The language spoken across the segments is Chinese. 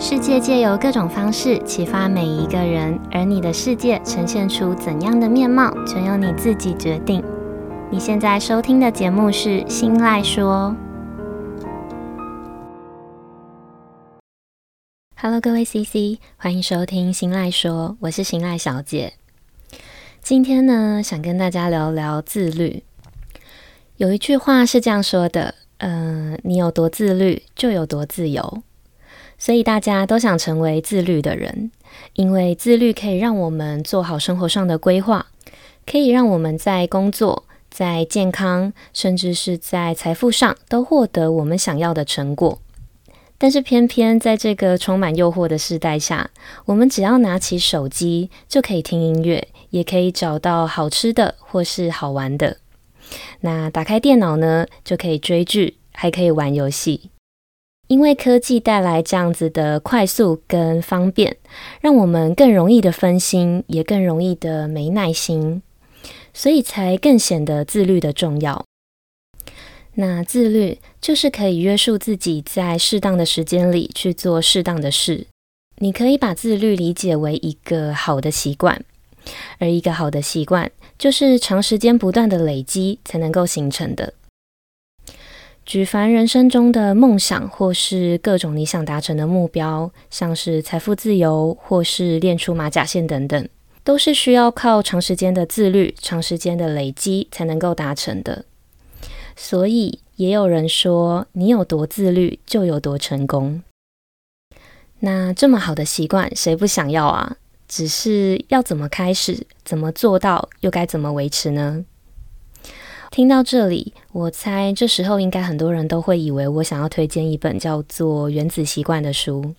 世界借由各种方式启发每一个人，而你的世界呈现出怎样的面貌，全由你自己决定。你现在收听的节目是《新赖说》。Hello，各位 CC，欢迎收听《新赖说》，我是新赖小姐。今天呢，想跟大家聊聊自律。有一句话是这样说的：“嗯、呃，你有多自律，就有多自由。”所以大家都想成为自律的人，因为自律可以让我们做好生活上的规划，可以让我们在工作、在健康，甚至是在财富上都获得我们想要的成果。但是偏偏在这个充满诱惑的时代下，我们只要拿起手机就可以听音乐，也可以找到好吃的或是好玩的。那打开电脑呢，就可以追剧，还可以玩游戏。因为科技带来这样子的快速跟方便，让我们更容易的分心，也更容易的没耐心，所以才更显得自律的重要。那自律就是可以约束自己，在适当的时间里去做适当的事。你可以把自律理解为一个好的习惯，而一个好的习惯就是长时间不断的累积才能够形成的。举凡人生中的梦想，或是各种你想达成的目标，像是财富自由，或是练出马甲线等等，都是需要靠长时间的自律、长时间的累积才能够达成的。所以，也有人说，你有多自律，就有多成功。那这么好的习惯，谁不想要啊？只是要怎么开始，怎么做到，又该怎么维持呢？听到这里，我猜这时候应该很多人都会以为我想要推荐一本叫做《原子习惯》的书，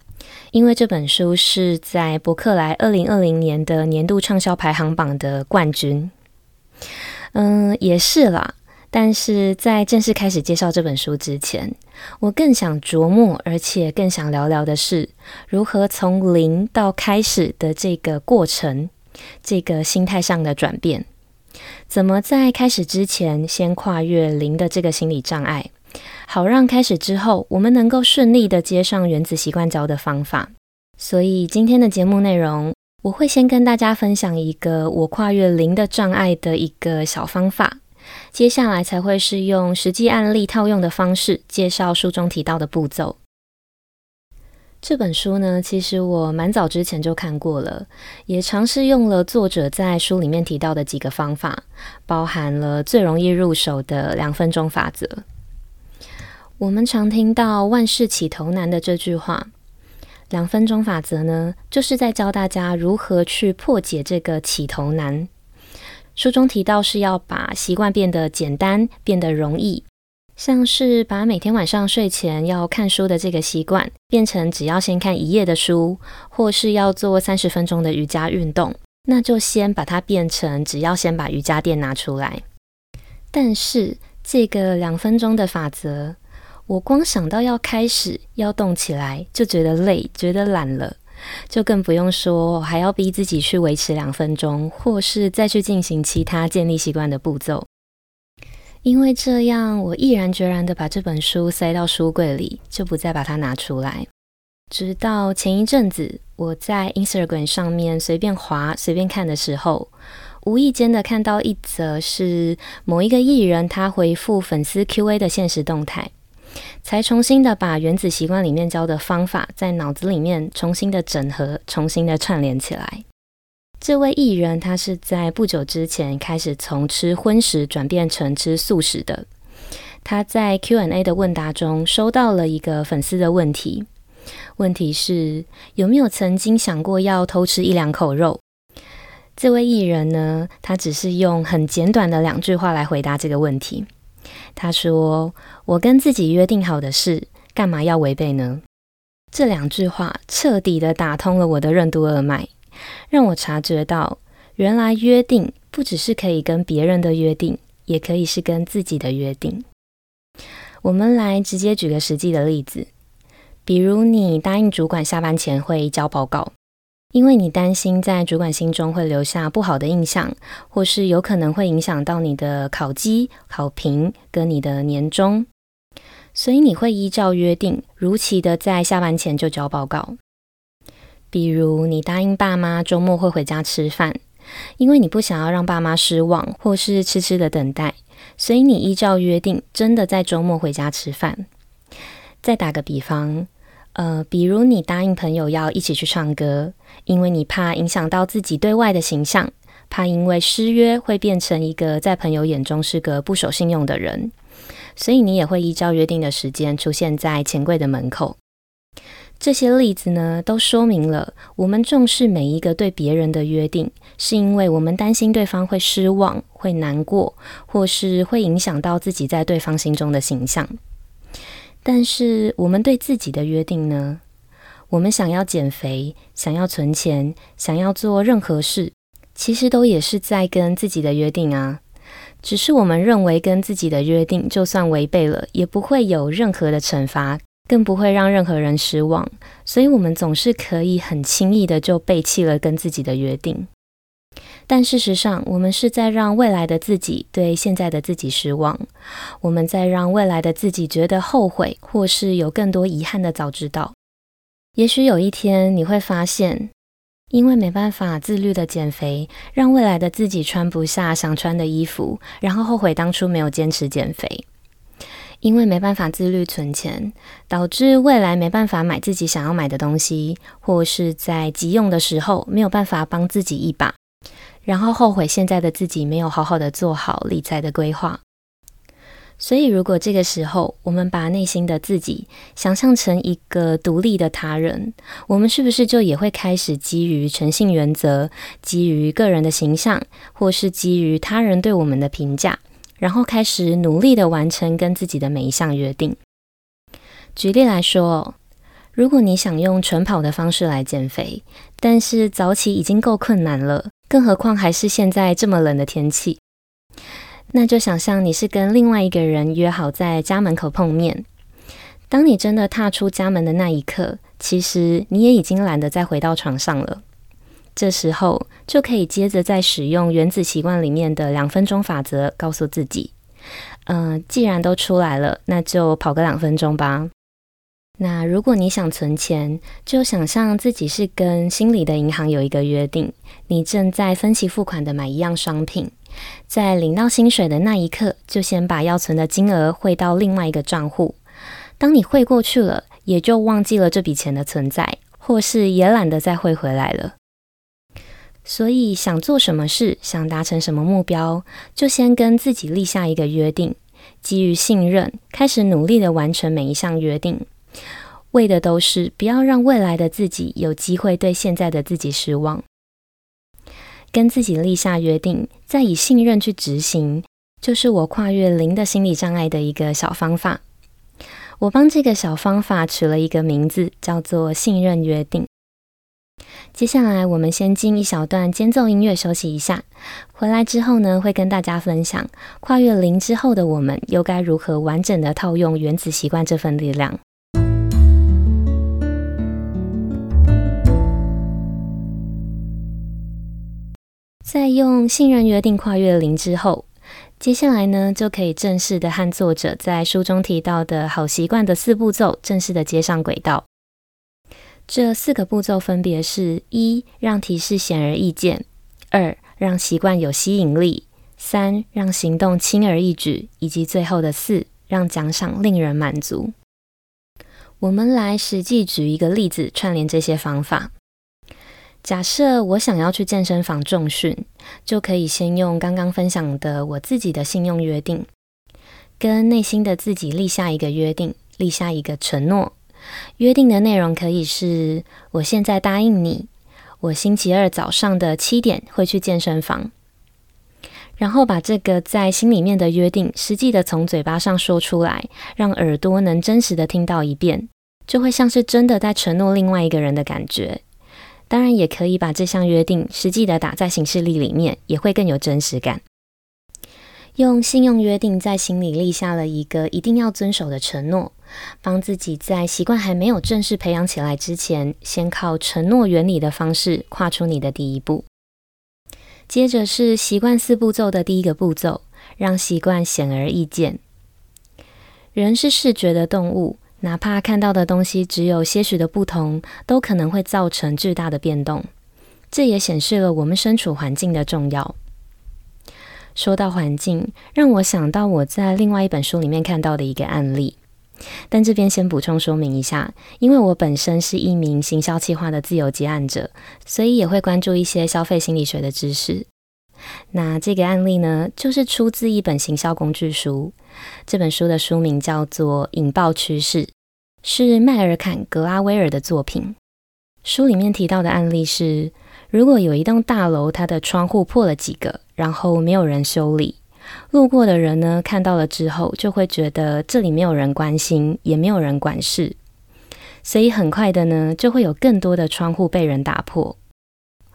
因为这本书是在伯克莱二零二零年的年度畅销排行榜的冠军。嗯，也是啦。但是在正式开始介绍这本书之前，我更想琢磨，而且更想聊聊的是如何从零到开始的这个过程，这个心态上的转变。怎么在开始之前先跨越零的这个心理障碍，好让开始之后我们能够顺利的接上原子习惯教的方法。所以今天的节目内容，我会先跟大家分享一个我跨越零的障碍的一个小方法，接下来才会是用实际案例套用的方式介绍书中提到的步骤。这本书呢，其实我蛮早之前就看过了，也尝试用了作者在书里面提到的几个方法，包含了最容易入手的两分钟法则。我们常听到“万事起头难”的这句话，两分钟法则呢，就是在教大家如何去破解这个起头难。书中提到是要把习惯变得简单，变得容易。像是把每天晚上睡前要看书的这个习惯，变成只要先看一页的书，或是要做三十分钟的瑜伽运动，那就先把它变成只要先把瑜伽垫拿出来。但是这个两分钟的法则，我光想到要开始要动起来，就觉得累，觉得懒了，就更不用说还要逼自己去维持两分钟，或是再去进行其他建立习惯的步骤。因为这样，我毅然决然的把这本书塞到书柜里，就不再把它拿出来。直到前一阵子，我在 Instagram 上面随便滑、随便看的时候，无意间的看到一则是某一个艺人他回复粉丝 QA 的现实动态，才重新的把原子习惯里面教的方法在脑子里面重新的整合、重新的串联起来。这位艺人，他是在不久之前开始从吃荤食转变成吃素食的。他在 Q&A 的问答中收到了一个粉丝的问题，问题是有没有曾经想过要偷吃一两口肉？这位艺人呢，他只是用很简短的两句话来回答这个问题。他说：“我跟自己约定好的事，干嘛要违背呢？”这两句话彻底的打通了我的任督二脉。让我察觉到，原来约定不只是可以跟别人的约定，也可以是跟自己的约定。我们来直接举个实际的例子，比如你答应主管下班前会交报告，因为你担心在主管心中会留下不好的印象，或是有可能会影响到你的考绩、考评跟你的年终，所以你会依照约定，如期的在下班前就交报告。比如你答应爸妈周末会回家吃饭，因为你不想要让爸妈失望，或是痴痴的等待，所以你依照约定真的在周末回家吃饭。再打个比方，呃，比如你答应朋友要一起去唱歌，因为你怕影响到自己对外的形象，怕因为失约会变成一个在朋友眼中是个不守信用的人，所以你也会依照约定的时间出现在钱柜的门口。这些例子呢，都说明了我们重视每一个对别人的约定，是因为我们担心对方会失望、会难过，或是会影响到自己在对方心中的形象。但是我们对自己的约定呢？我们想要减肥，想要存钱，想要做任何事，其实都也是在跟自己的约定啊。只是我们认为跟自己的约定，就算违背了，也不会有任何的惩罚，更不会让任何人失望，所以我们总是可以很轻易的就背弃了跟自己的约定。但事实上，我们是在让未来的自己对现在的自己失望，我们在让未来的自己觉得后悔，或是有更多遗憾的早知道。也许有一天你会发现，因为没办法自律的减肥，让未来的自己穿不下想穿的衣服，然后后悔当初没有坚持减肥；因为没办法自律存钱，导致未来没办法买自己想要买的东西，或是在急用的时候没有办法帮自己一把。然后后悔现在的自己没有好好的做好理财的规划，所以如果这个时候我们把内心的自己想象成一个独立的他人，我们是不是就也会开始基于诚信原则，基于个人的形象，或是基于他人对我们的评价，然后开始努力的完成跟自己的每一项约定？举例来说，如果你想用晨跑的方式来减肥，但是早起已经够困难了。更何况还是现在这么冷的天气，那就想象你是跟另外一个人约好在家门口碰面。当你真的踏出家门的那一刻，其实你也已经懒得再回到床上了。这时候就可以接着再使用《原子习惯》里面的两分钟法则，告诉自己：嗯、既然都出来了，那就跑个两分钟吧。那如果你想存钱，就想象自己是跟心里的银行有一个约定，你正在分期付款的买一样商品，在领到薪水的那一刻，就先把要存的金额汇到另外一个账户。当你汇过去了，也就忘记了这笔钱的存在，或是也懒得再汇回来了。所以想做什么事，想达成什么目标，就先跟自己立下一个约定，基于信任，开始努力的完成每一项约定。为的都是不要让未来的自己有机会对现在的自己失望。跟自己立下约定，再以信任去执行，就是我跨越零的心理障碍的一个小方法。我帮这个小方法取了一个名字，叫做“信任约定”。接下来，我们先进一小段间奏音乐休息一下。回来之后呢，会跟大家分享跨越零之后的我们，又该如何完整的套用原子习惯这份力量。在用信任约定跨越零之后，接下来呢，就可以正式的和作者在书中提到的好习惯的四步骤正式的接上轨道。这四个步骤分别是：一、让提示显而易见；二、让习惯有吸引力；三、让行动轻而易举；以及最后的四、让奖赏令人满足。我们来实际举一个例子，串联这些方法。假设我想要去健身房重训，就可以先用刚刚分享的我自己的信用约定，跟内心的自己立下一个约定，立下一个承诺。约定的内容可以是：我现在答应你，我星期二早上的七点会去健身房。然后把这个在心里面的约定，实际的从嘴巴上说出来，让耳朵能真实的听到一遍，就会像是真的在承诺另外一个人的感觉。当然，也可以把这项约定实际的打在行事历里面，也会更有真实感。用信用约定在心里立下了一个一定要遵守的承诺，帮自己在习惯还没有正式培养起来之前，先靠承诺原理的方式跨出你的第一步。接着是习惯四步骤的第一个步骤，让习惯显而易见。人是视觉的动物。哪怕看到的东西只有些许的不同，都可能会造成巨大的变动。这也显示了我们身处环境的重要。说到环境，让我想到我在另外一本书里面看到的一个案例。但这边先补充说明一下，因为我本身是一名行销企划的自由接案者，所以也会关注一些消费心理学的知识。那这个案例呢，就是出自一本行销工具书。这本书的书名叫做《引爆趋势》，是麦尔坎·格拉威尔的作品。书里面提到的案例是，如果有一栋大楼，它的窗户破了几个，然后没有人修理，路过的人呢，看到了之后，就会觉得这里没有人关心，也没有人管事，所以很快的呢，就会有更多的窗户被人打破。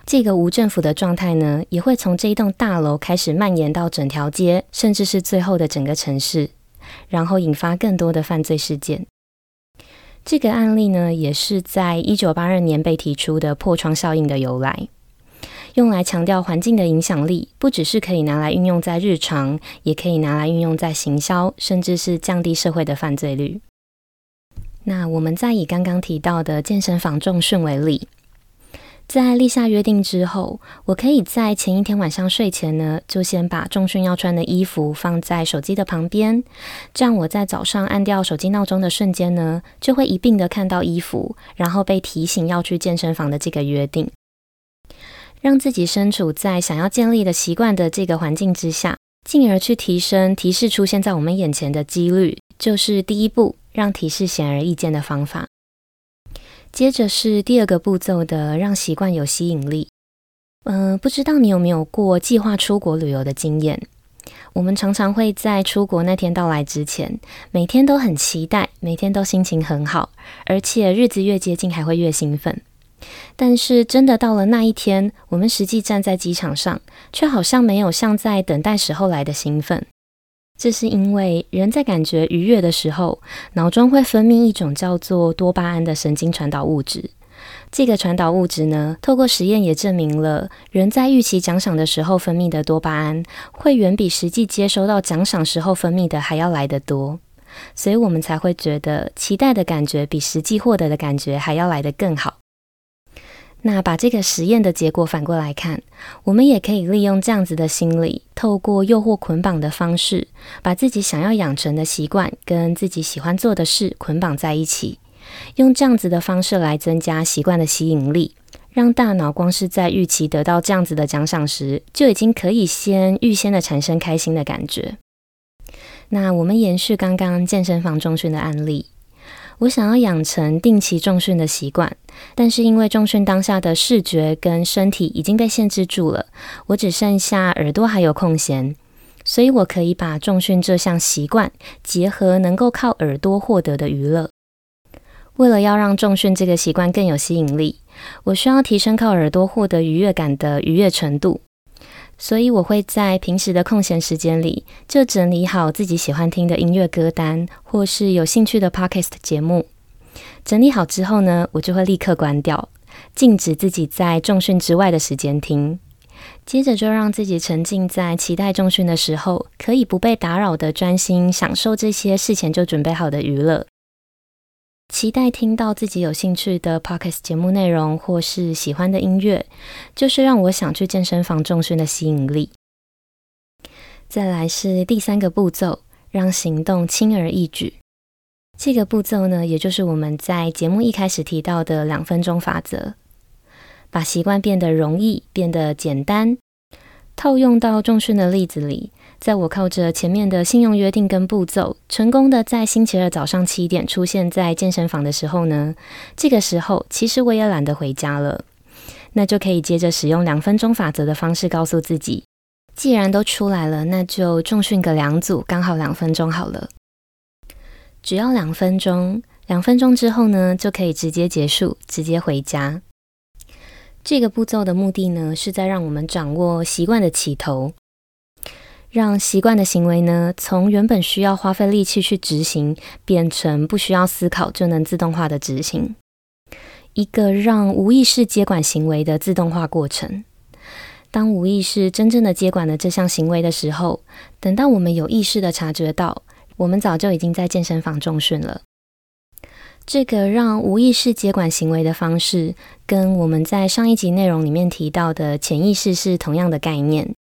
这个无政府的状态呢，也会从这一栋大楼开始蔓延到整条街，甚至是最后的整个城市，然后引发更多的犯罪事件。这个案例呢，也是在一九八二年被提出的破窗效应的由来，用来强调环境的影响力，不只是可以拿来运用在日常，也可以拿来运用在行销，甚至是降低社会的犯罪率。那我们再以刚刚提到的健身房重训为例。在立下约定之后，我可以在前一天晚上睡前呢，就先把重训要穿的衣服放在手机的旁边，这样我在早上按掉手机闹钟的瞬间呢，就会一并的看到衣服，然后被提醒要去健身房的这个约定，让自己身处在想要建立的习惯的这个环境之下，进而去提升提示出现在我们眼前的几率，就是第一步，让提示显而易见的方法。接着是第二个步骤的，让习惯有吸引力。嗯、不知道你有没有过计划出国旅游的经验？我们常常会在出国那天到来之前，每天都很期待，每天都心情很好，而且日子越接近还会越兴奋。但是真的到了那一天，我们实际站在机场上，却好像没有像在等待时候来的兴奋。这是因为人在感觉愉悦的时候，脑中会分泌一种叫做多巴胺的神经传导物质。这个传导物质呢，透过实验也证明了，人在预期奖赏的时候分泌的多巴胺，会远比实际接收到奖赏时候分泌的还要来得多。所以我们才会觉得期待的感觉比实际获得的感觉还要来得更好。那把这个实验的结果反过来看，我们也可以利用这样子的心理，透过诱惑捆绑的方式，把自己想要养成的习惯跟自己喜欢做的事捆绑在一起，用这样子的方式来增加习惯的吸引力，让大脑光是在预期得到这样子的奖赏时，就已经可以先预先的产生开心的感觉。那我们延续刚刚健身房重训的案例。我想要养成定期重训的习惯，但是因为重训当下的视觉跟身体已经被限制住了，我只剩下耳朵还有空闲，所以我可以把重训这项习惯结合能够靠耳朵获得的娱乐。为了要让重训这个习惯更有吸引力，我需要提升靠耳朵获得愉悦感的愉悦程度。所以我会在平时的空闲时间里，就整理好自己喜欢听的音乐歌单，或是有兴趣的 podcast 节目。整理好之后呢，我就会立刻关掉，禁止自己在重训之外的时间听。接着就让自己沉浸在期待重训的时候，可以不被打扰的专心享受这些事前就准备好的娱乐。期待听到自己有兴趣的 Podcast 节目内容，或是喜欢的音乐，就是让我想去健身房重训的吸引力。再来是第三个步骤，让行动轻而易举。这个步骤呢，也就是我们在节目一开始提到的两分钟法则，把习惯变得容易，变得简单。套用到重训的例子里。在我靠着前面的信用约定跟步骤，成功的在星期二早上七点出现在健身房的时候呢，这个时候其实我也懒得回家了，那就可以接着使用两分钟法则的方式告诉自己，既然都出来了，那就重训个两组，刚好两分钟好了，只要两分钟，两分钟之后呢，就可以直接结束，直接回家。这个步骤的目的呢，是在让我们掌握习惯的起头。让习惯的行为呢，从原本需要花费力气去执行，变成不需要思考就能自动化的执行，一个让无意识接管行为的自动化过程。当无意识真正的接管了这项行为的时候，等到我们有意识的察觉到，我们早就已经在健身房重训了。这个让无意识接管行为的方式，跟我们在上一集内容里面提到的潜意识是同样的概念。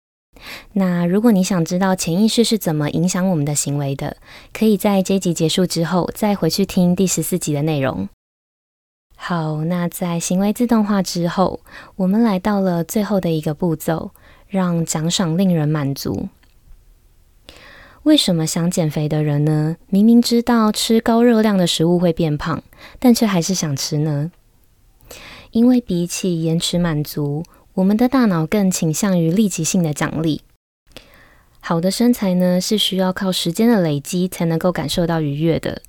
那如果你想知道潜意识是怎么影响我们的行为的，可以在这集结束之后再回去听第十四集的内容。好，那在行为自动化之后，我们来到了最后的一个步骤，让奖赏令人满足。为什么想减肥的人呢？明明知道吃高热量的食物会变胖，但却还是想吃呢？因为比起延迟满足，我们的大脑更倾向于立即性的奖励。好的身材呢，是需要靠时间的累积才能够感受到愉悦的。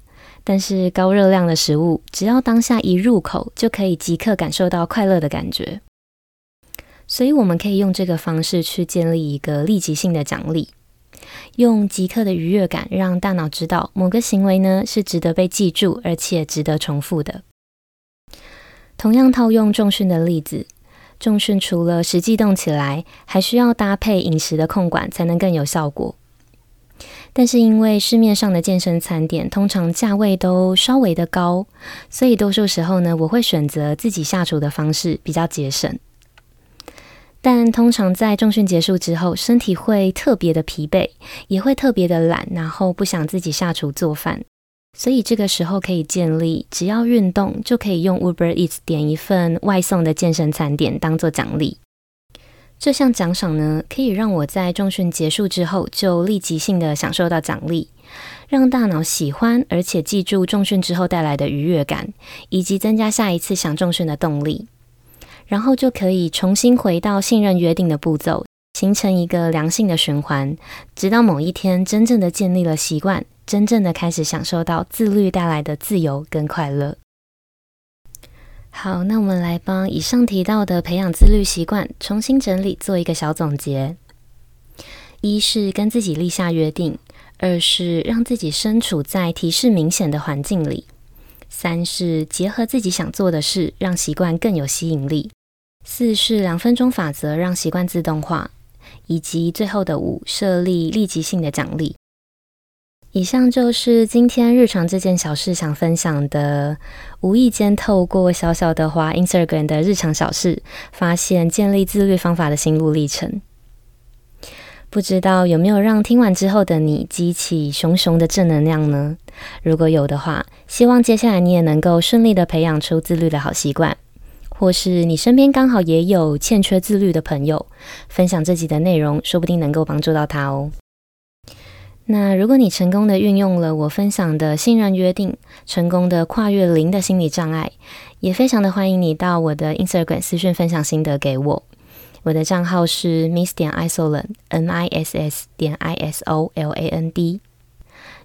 但是高热量的食物，只要当下一入口，就可以即刻感受到快乐的感觉。所以我们可以用这个方式去建立一个立即性的奖励。用即刻的愉悦感，让大脑知道某个行为呢，是值得被记住，而且值得重复的。同样套用重训的例子，重训除了实际动起来，还需要搭配饮食的控管，才能更有效果。但是因为市面上的健身餐点通常价位都稍微的高，所以多数时候呢，我会选择自己下厨的方式，比较节省。但通常在重训结束之后，身体会特别的疲惫，也会特别的懒，然后不想自己下厨做饭。所以这个时候可以建立，只要运动就可以用 Uber Eats 点一份外送的健身餐点当做奖励。这项奖赏呢，可以让我在重训结束之后就立即性的享受到奖励，让大脑喜欢而且记住重训之后带来的愉悦感，以及增加下一次想重训的动力。然后就可以重新回到信任约定的步骤，形成一个良性的循环，直到某一天真正的建立了习惯，真正的开始享受到自律带来的自由跟快乐。好，那我们来帮以上提到的培养自律习惯重新整理，做一个小总结：一是跟自己立下约定；二是让自己身处在提示明显的环境里。三是结合自己想做的事，让习惯更有吸引力；四是两分钟法则，让习惯自动化；以及最后的五，设立立即性的奖励。以上就是今天日常这件小事想分享的，无意间透过小小的花 Instagram 的日常小事，发现建立自律方法的心路历程。不知道有没有让听完之后的你激起熊熊的正能量呢？如果有的话，希望接下来你也能够顺利的培养出自律的好习惯，或是你身边刚好也有欠缺自律的朋友，分享这集的内容，说不定能够帮助到他哦。那如果你成功的运用了我分享的信任约定，成功的跨越零的心理障碍，也非常的欢迎你到我的 Instagram 私讯分享心得给我。我的账号是 miss 点 isoland，m i s s 点 i s o l a n d。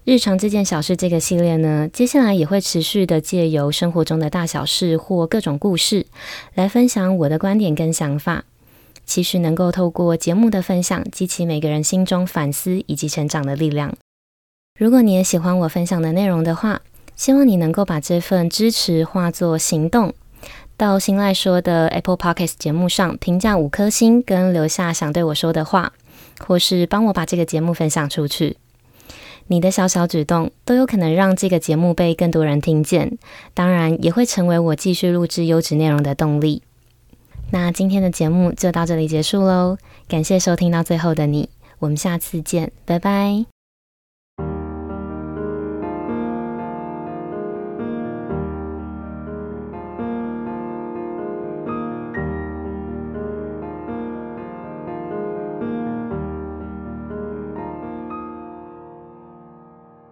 日常这件小事这个系列呢，接下来也会持续的借由生活中的大小事或各种故事，来分享我的观点跟想法，期许能够透过节目的分享，激起每个人心中反思以及成长的力量。如果你也喜欢我分享的内容的话，希望你能够把这份支持化作行动。到新赖说的 Apple Podcast 节目上评价五颗星，跟留下想对我说的话，或是帮我把这个节目分享出去。你的小小举动都有可能让这个节目被更多人听见，当然也会成为我继续录制优质内容的动力。那今天的节目就到这里结束喽，感谢收听到最后的你，我们下次见，拜拜。